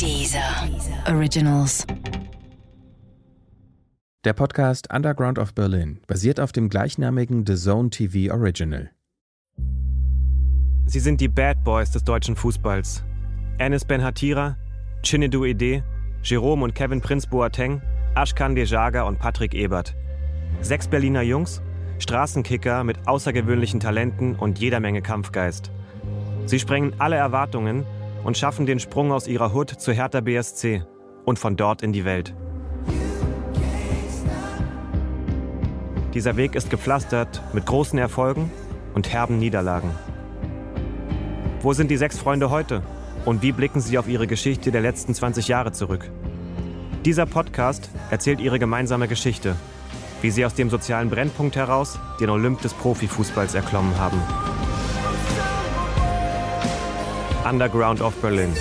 Dieser Originals. Der Podcast Underground of Berlin basiert auf dem gleichnamigen The Zone TV Original. Sie sind die Bad Boys des deutschen Fußballs. Enes Ben Hatira, Chinedu Ede, Jerome und Kevin Prinz Boateng, Ashkan Dejaga und Patrick Ebert. Sechs Berliner Jungs, Straßenkicker mit außergewöhnlichen Talenten und jeder Menge Kampfgeist. Sie sprengen alle Erwartungen und schaffen den Sprung aus ihrer Hut zu Hertha BSC und von dort in die Welt. Dieser Weg ist gepflastert mit großen Erfolgen und herben Niederlagen. Wo sind die sechs Freunde heute und wie blicken sie auf ihre Geschichte der letzten 20 Jahre zurück? Dieser Podcast erzählt ihre gemeinsame Geschichte, wie sie aus dem sozialen Brennpunkt heraus den Olymp des Profifußballs erklommen haben. Underground of Berlin.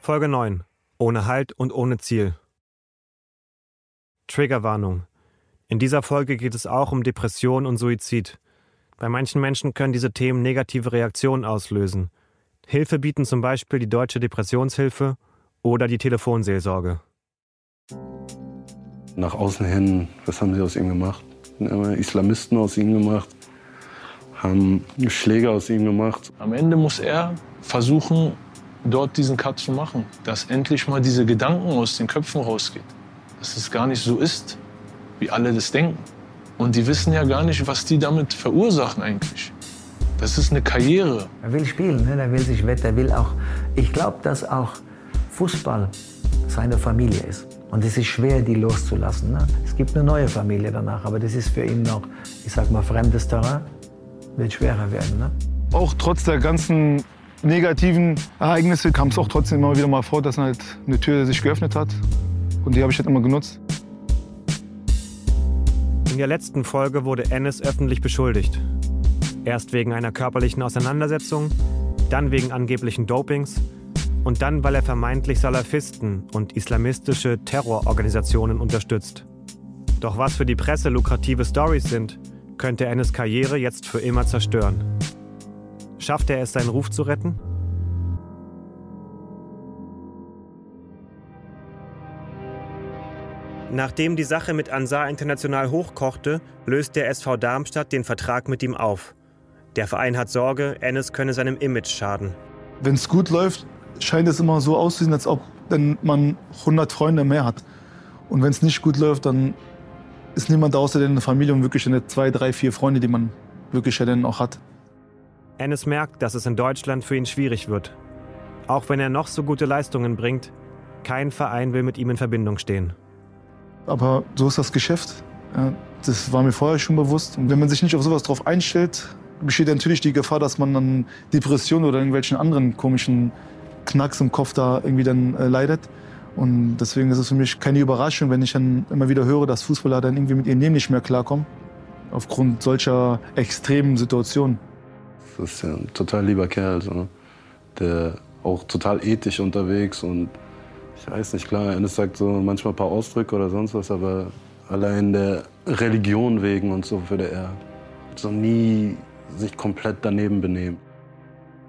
Folge 9. Ohne Halt und ohne Ziel. Triggerwarnung. In dieser Folge geht es auch um Depression und Suizid. Bei manchen Menschen können diese Themen negative Reaktionen auslösen. Hilfe bieten zum Beispiel die Deutsche Depressionshilfe oder die Telefonseelsorge. Nach außen hin, was haben sie aus ihm gemacht? Islamisten aus ihm gemacht, haben Schläge aus ihm gemacht. Am Ende muss er versuchen, dort diesen Cut zu machen, dass endlich mal diese Gedanken aus den Köpfen rausgehen. Dass es gar nicht so ist, wie alle das denken. Und die wissen ja gar nicht, was die damit verursachen eigentlich. Das ist eine Karriere. Er will spielen, ne? er will sich wetten, er will auch. Ich glaube, dass auch Fußball seine Familie ist. Und es ist schwer, die loszulassen. Ne? Es gibt eine neue Familie danach, aber das ist für ihn noch, ich sag mal, fremdes Terrain. Wird schwerer werden. Ne? Auch trotz der ganzen negativen Ereignisse kam es auch trotzdem immer wieder mal vor, dass halt eine Tür sich geöffnet hat. Und die habe ich halt immer genutzt. In der letzten Folge wurde Ennis öffentlich beschuldigt. Erst wegen einer körperlichen Auseinandersetzung, dann wegen angeblichen Dopings und dann, weil er vermeintlich Salafisten und islamistische Terrororganisationen unterstützt. Doch was für die Presse lukrative Stories sind, könnte Ennis Karriere jetzt für immer zerstören. Schafft er es, seinen Ruf zu retten? Nachdem die Sache mit Ansar International hochkochte, löst der SV Darmstadt den Vertrag mit ihm auf. Der Verein hat Sorge, Ennis könne seinem Image schaden. Wenn es gut läuft, scheint es immer so auszusehen, als ob dann man 100 Freunde mehr hat. Und wenn es nicht gut läuft, dann ist niemand außer der Familie und wirklich eine zwei, drei, vier Freunde, die man wirklich ja dann auch hat. Ennis merkt, dass es in Deutschland für ihn schwierig wird. Auch wenn er noch so gute Leistungen bringt, kein Verein will mit ihm in Verbindung stehen. Aber so ist das Geschäft. Das war mir vorher schon bewusst. Und wenn man sich nicht auf sowas drauf einstellt, besteht natürlich die Gefahr, dass man an Depressionen oder irgendwelchen anderen komischen Knacks im Kopf da irgendwie dann äh, leidet. Und deswegen ist es für mich keine Überraschung, wenn ich dann immer wieder höre, dass Fußballer dann irgendwie mit ihrem Leben nicht mehr klarkommen. Aufgrund solcher extremen Situationen. Das ist ja ein total lieber Kerl, so, der auch total ethisch unterwegs und ich weiß nicht, klar, er sagt so manchmal ein paar Ausdrücke oder sonst was, aber allein der Religion wegen und so würde er so nie sich komplett daneben benehmen.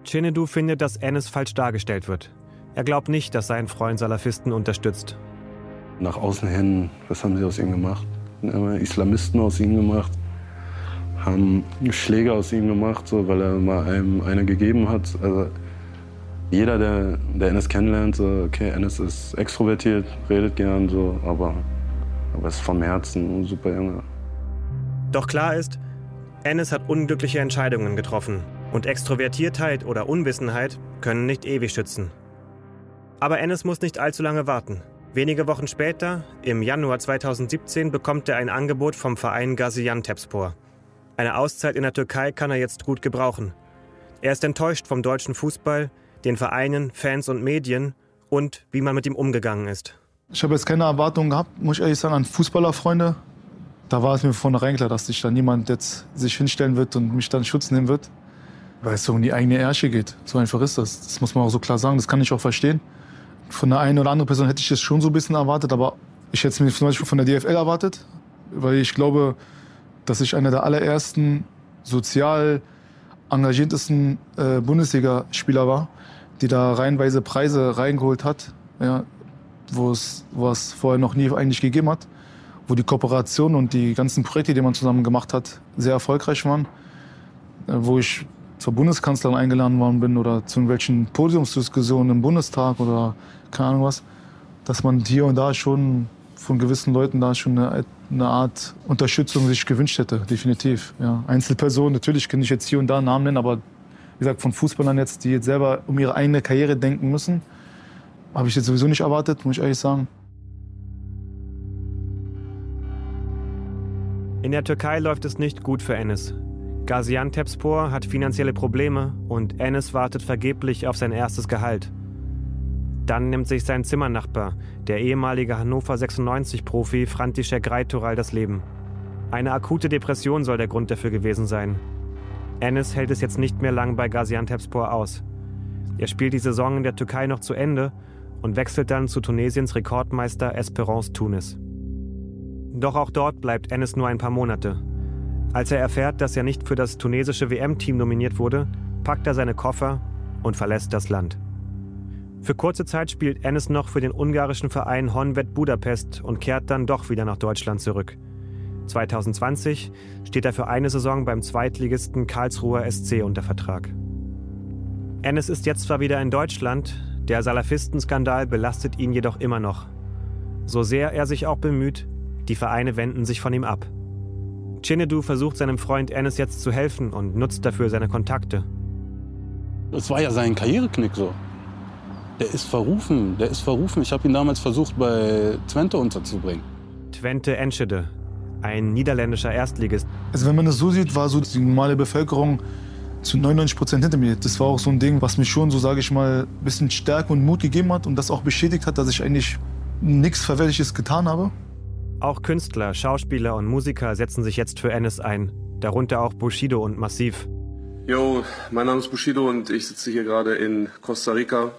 Chinedu findet, dass Ennis falsch dargestellt wird. Er glaubt nicht, dass sein Freund Salafisten unterstützt. Nach außen hin, was haben sie aus ihm gemacht? Islamisten aus ihm gemacht, haben Schläge aus ihm gemacht, so, weil er mal einem eine gegeben hat. Also jeder, der, der Ennis kennenlernt, so, okay, Ennis ist extrovertiert, redet gern, so, aber, aber ist vom Herzen ein super Junge. Doch klar ist, Ennis hat unglückliche Entscheidungen getroffen und Extrovertiertheit oder Unwissenheit können nicht ewig schützen. Aber Ennis muss nicht allzu lange warten. Wenige Wochen später, im Januar 2017, bekommt er ein Angebot vom Verein Gaziantepspor. Eine Auszeit in der Türkei kann er jetzt gut gebrauchen. Er ist enttäuscht vom deutschen Fußball, den Vereinen, Fans und Medien und wie man mit ihm umgegangen ist. Ich habe jetzt keine Erwartungen gehabt, muss ich ehrlich sagen, an Fußballerfreunde. Da war es mir von vornherein klar, dass sich da niemand jetzt sich hinstellen wird und mich dann Schutz nehmen wird. Weil es so um die eigene Ärsche geht. So einfach ist das. Das muss man auch so klar sagen. Das kann ich auch verstehen. Von der einen oder anderen Person hätte ich das schon so ein bisschen erwartet, aber ich hätte es mir zum Beispiel von der DFL erwartet. Weil ich glaube, dass ich einer der allerersten sozial engagiertesten äh, Bundesligaspieler war, die da reihenweise Preise reingeholt hat, ja, wo es vorher noch nie eigentlich gegeben hat, wo die Kooperation und die ganzen Projekte, die man zusammen gemacht hat, sehr erfolgreich waren, äh, wo ich zur Bundeskanzlerin eingeladen worden bin oder zu irgendwelchen Podiumsdiskussionen im Bundestag oder keine Ahnung was, dass man hier und da schon von gewissen Leuten da schon eine, eine Art Unterstützung sich gewünscht hätte, definitiv. Ja. Einzelpersonen, natürlich kann ich jetzt hier und da Namen nennen, aber wie gesagt, von Fußballern jetzt, die jetzt selber um ihre eigene Karriere denken müssen, habe ich jetzt sowieso nicht erwartet, muss ich ehrlich sagen. In der Türkei läuft es nicht gut für Enes. Gaziantepspor hat finanzielle Probleme und Enes wartet vergeblich auf sein erstes Gehalt. Dann nimmt sich sein Zimmernachbar, der ehemalige Hannover 96-Profi František Reitoral, das Leben. Eine akute Depression soll der Grund dafür gewesen sein. Enes hält es jetzt nicht mehr lang bei Gaziantepspor aus. Er spielt die Saison in der Türkei noch zu Ende und wechselt dann zu Tunesiens Rekordmeister Esperance Tunis. Doch auch dort bleibt Enes nur ein paar Monate. Als er erfährt, dass er nicht für das tunesische WM-Team nominiert wurde, packt er seine Koffer und verlässt das Land. Für kurze Zeit spielt Enes noch für den ungarischen Verein Honved Budapest und kehrt dann doch wieder nach Deutschland zurück. 2020 steht er für eine Saison beim Zweitligisten Karlsruher SC unter Vertrag. Enes ist jetzt zwar wieder in Deutschland, der Salafistenskandal belastet ihn jedoch immer noch. So sehr er sich auch bemüht, die Vereine wenden sich von ihm ab. Chinedu versucht seinem Freund Enes jetzt zu helfen und nutzt dafür seine Kontakte. Das war ja sein Karriereknick so. Der ist verrufen, der ist verrufen. Ich habe ihn damals versucht, bei Twente unterzubringen. Twente Enschede, ein niederländischer Erstligist. Also wenn man das so sieht, war so die normale Bevölkerung zu 99 Prozent hinter mir. Das war auch so ein Ding, was mich schon, so sage ich mal, ein bisschen Stärke und Mut gegeben hat und das auch bestätigt hat, dass ich eigentlich nichts Verwerfliches getan habe. Auch Künstler, Schauspieler und Musiker setzen sich jetzt für Ennis ein. Darunter auch Bushido und Massiv. Yo, mein Name ist Bushido und ich sitze hier gerade in Costa Rica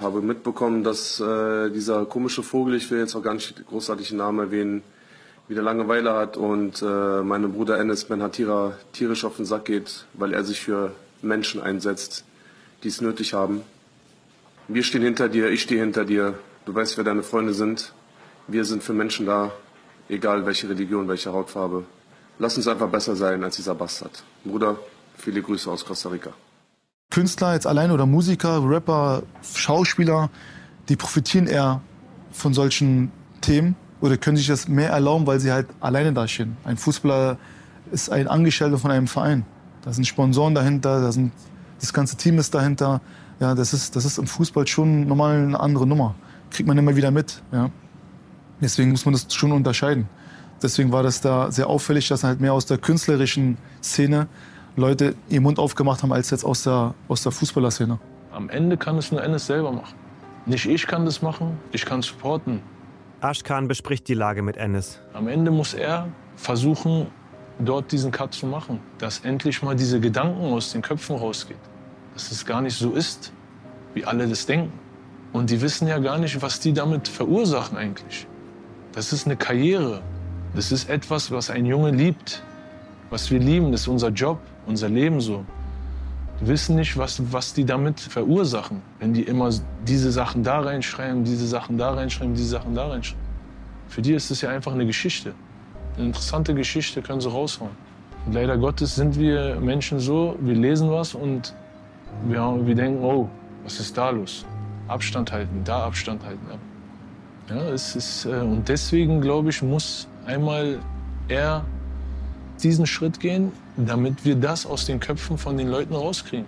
habe mitbekommen, dass äh, dieser komische Vogel, ich will jetzt auch gar nicht großartig den Namen erwähnen, wieder Langeweile hat und äh, meinem Bruder Enes Ben Hatira tierisch auf den Sack geht, weil er sich für Menschen einsetzt, die es nötig haben. Wir stehen hinter dir, ich stehe hinter dir. Du weißt, wer deine Freunde sind. Wir sind für Menschen da, egal welche Religion, welche Hautfarbe. Lass uns einfach besser sein als dieser Bastard. Bruder, viele Grüße aus Costa Rica. Künstler jetzt allein oder Musiker, Rapper, Schauspieler, die profitieren eher von solchen Themen oder können sich das mehr erlauben, weil sie halt alleine dastehen. Ein Fußballer ist ein Angestellter von einem Verein. Da sind Sponsoren dahinter, da sind, das ganze Team ist dahinter. Ja, das ist, das ist im Fußball schon normal eine andere Nummer. Kriegt man immer wieder mit. Ja. Deswegen muss man das schon unterscheiden. Deswegen war das da sehr auffällig, dass halt mehr aus der künstlerischen Szene Leute ihren Mund aufgemacht haben, als jetzt aus der, aus der Fußballerszene. Am Ende kann es nur Ennis selber machen. Nicht ich kann das machen, ich kann supporten. Ashkan bespricht die Lage mit Ennis. Am Ende muss er versuchen, dort diesen Cut zu machen. Dass endlich mal diese Gedanken aus den Köpfen rausgeht. Dass es gar nicht so ist, wie alle das denken. Und die wissen ja gar nicht, was die damit verursachen eigentlich. Das ist eine Karriere. Das ist etwas, was ein Junge liebt. Was wir lieben, das ist unser Job unser Leben so. Die wissen nicht, was, was die damit verursachen, wenn die immer diese Sachen da reinschreiben, diese Sachen da reinschreiben, diese Sachen da reinschreiben. Für die ist es ja einfach eine Geschichte. Eine interessante Geschichte können sie raushauen. Und leider Gottes sind wir Menschen so, wir lesen was und wir, wir denken, oh, was ist da los? Abstand halten, da Abstand halten. Ja, es ist, äh, und deswegen, glaube ich, muss einmal er diesen Schritt gehen, damit wir das aus den Köpfen von den Leuten rauskriegen.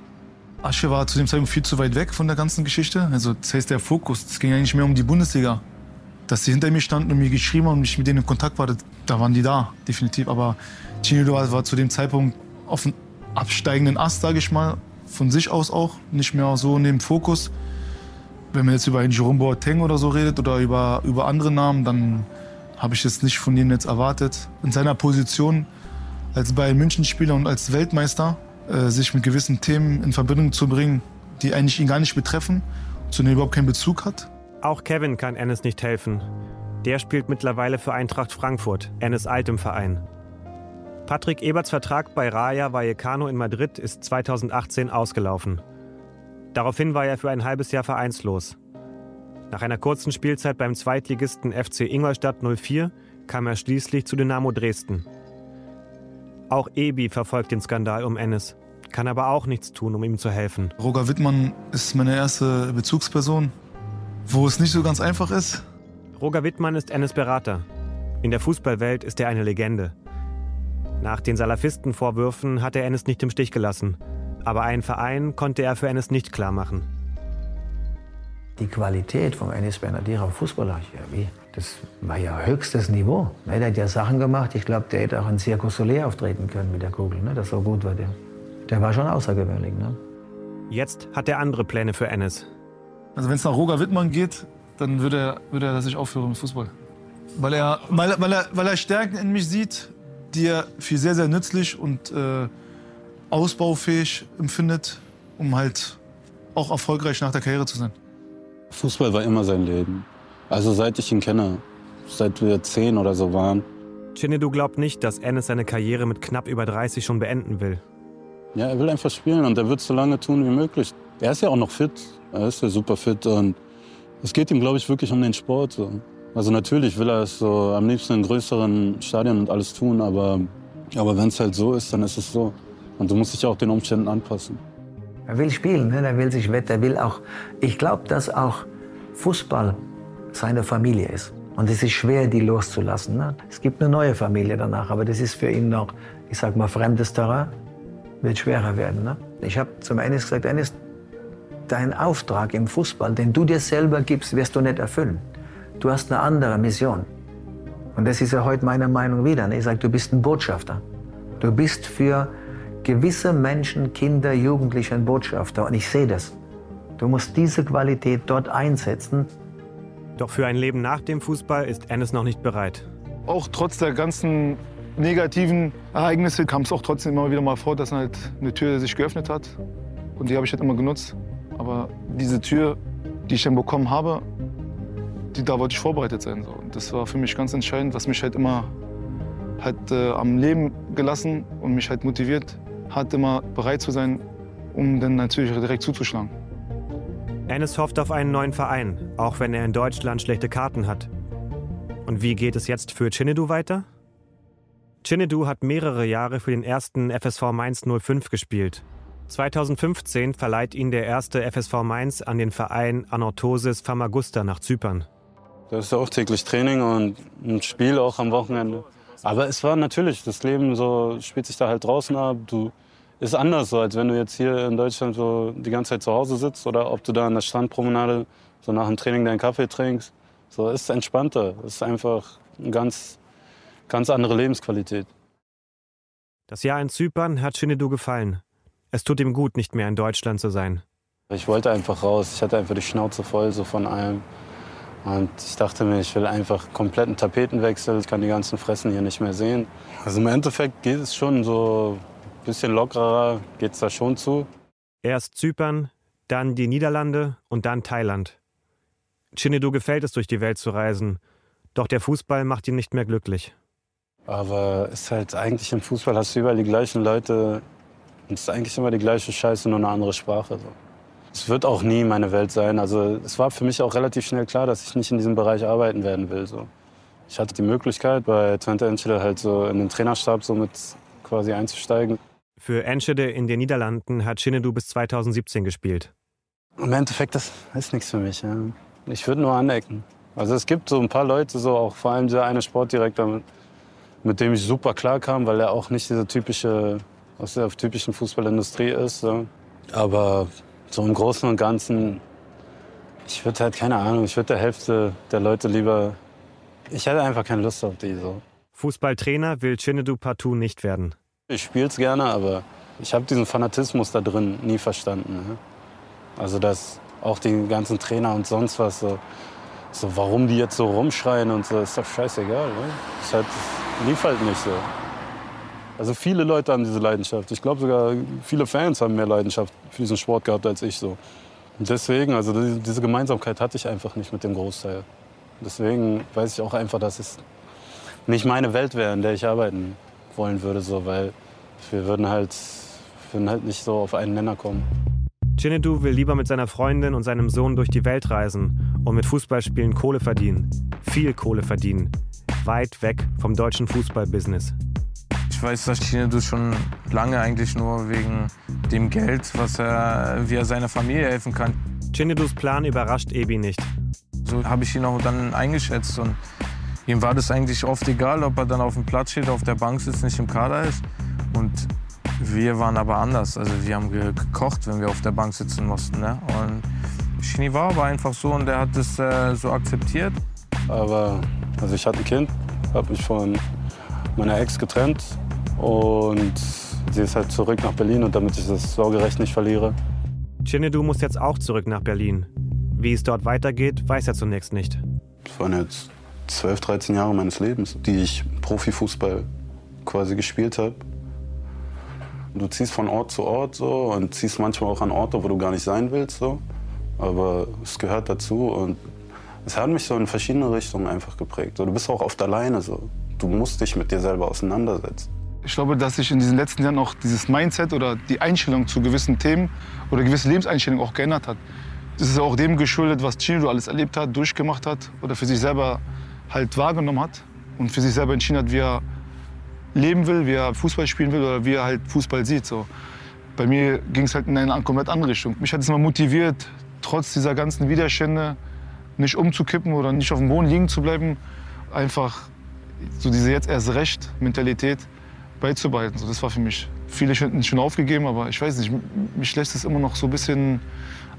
Asche war zu dem Zeitpunkt viel zu weit weg von der ganzen Geschichte. Also das heißt der Fokus, es ging eigentlich mehr um die Bundesliga. Dass sie hinter mir standen und mir geschrieben haben und ich mit denen in Kontakt war, da waren die da, definitiv. Aber Chinido war zu dem Zeitpunkt auf einem absteigenden Ast, sage ich mal, von sich aus auch, nicht mehr so in dem Fokus. Wenn man jetzt über einen Jerome Boateng oder so redet oder über, über andere Namen, dann habe ich das nicht von denen jetzt erwartet. In seiner Position als Bayern München-Spieler und als Weltmeister äh, sich mit gewissen Themen in Verbindung zu bringen, die eigentlich ihn gar nicht betreffen, zu denen er überhaupt keinen Bezug hat. Auch Kevin kann Ennis nicht helfen. Der spielt mittlerweile für Eintracht Frankfurt, Ennis altem Verein. Patrick Eberts Vertrag bei Raja Vallecano in Madrid ist 2018 ausgelaufen. Daraufhin war er für ein halbes Jahr vereinslos. Nach einer kurzen Spielzeit beim Zweitligisten FC Ingolstadt 04 kam er schließlich zu Dynamo Dresden. Auch Ebi verfolgt den Skandal um Ennis, kann aber auch nichts tun, um ihm zu helfen. Roger Wittmann ist meine erste Bezugsperson, wo es nicht so ganz einfach ist. Roger Wittmann ist Ennis Berater. In der Fußballwelt ist er eine Legende. Nach den Salafistenvorwürfen hat er Ennis nicht im Stich gelassen. Aber einen Verein konnte er für Ennis nicht klarmachen. Die Qualität von Fußballer, ja, wie? das war ja höchstes Niveau. Er hat ja Sachen gemacht, ich glaube, der hätte auch in Circus Soleil auftreten können mit der Kugel. Ne? Das so gut war der. Der war schon außergewöhnlich. Ne? Jetzt hat er andere Pläne für Ennis. Also wenn es nach Roger Wittmann geht, dann würde er, würde er dass ich aufhöre mit Fußball. Weil er, weil, weil, er, weil er Stärken in mich sieht, die er für sehr, sehr nützlich und äh, ausbaufähig empfindet, um halt auch erfolgreich nach der Karriere zu sein. Fußball war immer sein Leben. Also seit ich ihn kenne, seit wir zehn oder so waren. Chinedu glaubt nicht, dass Ennis seine Karriere mit knapp über 30 schon beenden will. Ja, er will einfach spielen und er wird es so lange tun wie möglich. Er ist ja auch noch fit. Er ist ja super fit und es geht ihm, glaube ich, wirklich um den Sport. So. Also natürlich will er es so am liebsten in größeren Stadien und alles tun, aber, aber wenn es halt so ist, dann ist es so. Und du musst dich auch den Umständen anpassen. Er will spielen, ne? er will sich wetten, er will auch. Ich glaube, dass auch Fußball seine Familie ist. Und es ist schwer, die loszulassen. Ne? Es gibt eine neue Familie danach, aber das ist für ihn noch, ich sag mal, fremdes Terrain. Wird schwerer werden. Ne? Ich habe zum Eines gesagt, Eines, dein Auftrag im Fußball, den du dir selber gibst, wirst du nicht erfüllen. Du hast eine andere Mission. Und das ist ja heute meine Meinung wieder. Ne? Ich sage, du bist ein Botschafter. Du bist für gewisse Menschen, Kinder, Jugendliche ein Botschafter. Und ich sehe das. Du musst diese Qualität dort einsetzen. Doch für ein Leben nach dem Fußball ist Ennis noch nicht bereit. Auch trotz der ganzen negativen Ereignisse kam es auch trotzdem immer wieder mal vor, dass halt eine Tür sich geöffnet hat. Und die habe ich halt immer genutzt. Aber diese Tür, die ich dann bekommen habe, die, da wollte ich vorbereitet sein. So. Und das war für mich ganz entscheidend, was mich halt immer halt, äh, am Leben gelassen und mich halt motiviert hat, immer bereit zu sein, um dann natürlich direkt zuzuschlagen. Ennis hofft auf einen neuen Verein, auch wenn er in Deutschland schlechte Karten hat. Und wie geht es jetzt für Chinedu weiter? Chinedu hat mehrere Jahre für den ersten FSV Mainz 05 gespielt. 2015 verleiht ihn der erste FSV Mainz an den Verein Anorthosis Famagusta nach Zypern. Das ist auch täglich Training und ein Spiel auch am Wochenende. Aber es war natürlich, das Leben so spielt sich da halt draußen ab. Du ist anders so, als wenn du jetzt hier in Deutschland so die ganze Zeit zu Hause sitzt oder ob du da an der Strandpromenade so nach dem Training deinen Kaffee trinkst. So ist entspannter. Es ist einfach eine ganz, ganz andere Lebensqualität. Das Jahr in Zypern hat Shinedu gefallen. Es tut ihm gut, nicht mehr in Deutschland zu sein. Ich wollte einfach raus. Ich hatte einfach die Schnauze voll so von allem. Und ich dachte mir, ich will einfach kompletten Tapetenwechsel. Ich kann die ganzen Fressen hier nicht mehr sehen. Also im Endeffekt geht es schon so bisschen lockerer geht es da schon zu. Erst Zypern, dann die Niederlande und dann Thailand. Chinedu gefällt es, durch die Welt zu reisen. Doch der Fußball macht ihn nicht mehr glücklich. Aber ist halt eigentlich im Fußball hast du überall die gleichen Leute. Und es ist eigentlich immer die gleiche Scheiße, nur eine andere Sprache. So. Es wird auch nie meine Welt sein. Also es war für mich auch relativ schnell klar, dass ich nicht in diesem Bereich arbeiten werden will. So. Ich hatte die Möglichkeit, bei Twente Enschede halt so in den Trainerstab so mit quasi einzusteigen. Für Enschede in den Niederlanden hat Chinedu bis 2017 gespielt. Im Endeffekt, das ist nichts für mich. Ja. Ich würde nur anecken. Also es gibt so ein paar Leute, so auch vor allem der eine Sportdirektor, mit, mit dem ich super klar kam, weil er auch nicht diese typische, aus der typischen Fußballindustrie ist. So. Aber so im Großen und Ganzen, ich würde halt, keine Ahnung, ich würde der Hälfte der Leute lieber, ich hätte einfach keine Lust auf die. So. Fußballtrainer will Chinedu partout nicht werden. Ich spiele es gerne, aber ich habe diesen Fanatismus da drin nie verstanden. Ne? Also dass auch die ganzen Trainer und sonst was, so, so, warum die jetzt so rumschreien und so, ist doch scheißegal. Ne? Das, halt, das lief halt nicht so. Also viele Leute haben diese Leidenschaft. Ich glaube sogar viele Fans haben mehr Leidenschaft für diesen Sport gehabt als ich so. Und deswegen, also diese Gemeinsamkeit hatte ich einfach nicht mit dem Großteil. Deswegen weiß ich auch einfach, dass es nicht meine Welt wäre, in der ich arbeiten wollen würde, so, weil wir würden halt, würden halt nicht so auf einen Nenner kommen. Chinedu will lieber mit seiner Freundin und seinem Sohn durch die Welt reisen und mit Fußballspielen Kohle verdienen. Viel Kohle verdienen. Weit weg vom deutschen Fußballbusiness. Ich weiß, dass Chinedu schon lange eigentlich nur wegen dem Geld, was er, wie er seiner Familie helfen kann. Chinedus Plan überrascht Ebi nicht. So habe ich ihn auch dann eingeschätzt und ihm war das eigentlich oft egal, ob er dann auf dem Platz steht, auf der Bank sitzt, nicht im Kader ist. Und wir waren aber anders. Also wir haben gekocht, wenn wir auf der Bank sitzen mussten. Ne? Und Chini war aber einfach so und der hat das äh, so akzeptiert. Aber also ich hatte ein Kind, habe mich von meiner Ex getrennt und sie ist halt zurück nach Berlin und damit ich das Sorgerecht nicht verliere. Chinedu muss jetzt auch zurück nach Berlin. Wie es dort weitergeht, weiß er zunächst nicht. Das waren jetzt 12, 13 Jahre meines Lebens, die ich Profifußball quasi gespielt habe. Du ziehst von Ort zu Ort so und ziehst manchmal auch an Orte, wo du gar nicht sein willst. So. Aber es gehört dazu und es hat mich so in verschiedene Richtungen einfach geprägt. So, du bist auch oft alleine. So. Du musst dich mit dir selber auseinandersetzen. Ich glaube, dass sich in diesen letzten Jahren auch dieses Mindset oder die Einstellung zu gewissen Themen oder gewisse Lebenseinstellungen auch geändert hat. Das ist auch dem geschuldet, was Chino alles erlebt hat, durchgemacht hat oder für sich selber halt wahrgenommen hat und für sich selber entschieden hat, wie er leben will, wie er Fußball spielen will oder wie er halt Fußball sieht. So. Bei mir ging es halt in eine komplett andere Richtung. Mich hat es immer motiviert, trotz dieser ganzen Widerstände nicht umzukippen oder nicht auf dem Boden liegen zu bleiben, einfach so diese jetzt erst recht Mentalität beizubehalten. So, das war für mich. Viele hätten schon aufgegeben, aber ich weiß nicht, mich lässt es immer noch so ein bisschen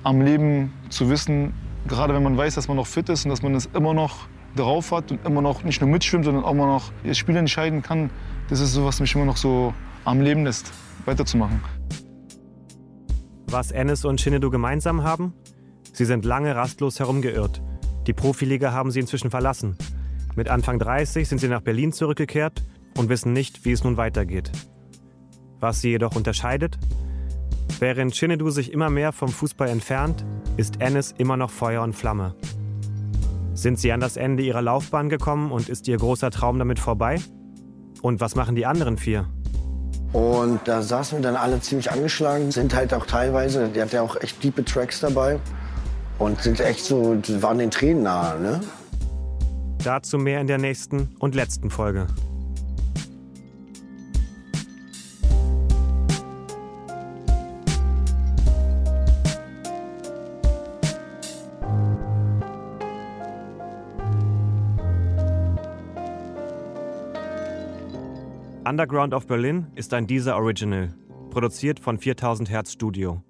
am Leben zu wissen, gerade wenn man weiß, dass man noch fit ist und dass man es immer noch drauf hat und immer noch nicht nur mitschwimmt, sondern auch immer noch das Spiel entscheiden kann. Das ist so, was mich immer noch so am Leben lässt, weiterzumachen. Was Ennis und Shinedu gemeinsam haben? Sie sind lange rastlos herumgeirrt. Die Profiliga haben sie inzwischen verlassen. Mit Anfang 30 sind sie nach Berlin zurückgekehrt und wissen nicht, wie es nun weitergeht. Was sie jedoch unterscheidet? Während Shinedu sich immer mehr vom Fußball entfernt, ist Ennis immer noch Feuer und Flamme. Sind sie an das Ende ihrer Laufbahn gekommen und ist ihr großer Traum damit vorbei? Und was machen die anderen vier? Und da saßen wir dann alle ziemlich angeschlagen, sind halt auch teilweise, der hat ja auch echt diepe Tracks dabei und sind echt so, waren den Tränen nahe, ne? Dazu mehr in der nächsten und letzten Folge. Underground of Berlin ist ein Deezer Original, produziert von 4000 Hertz Studio.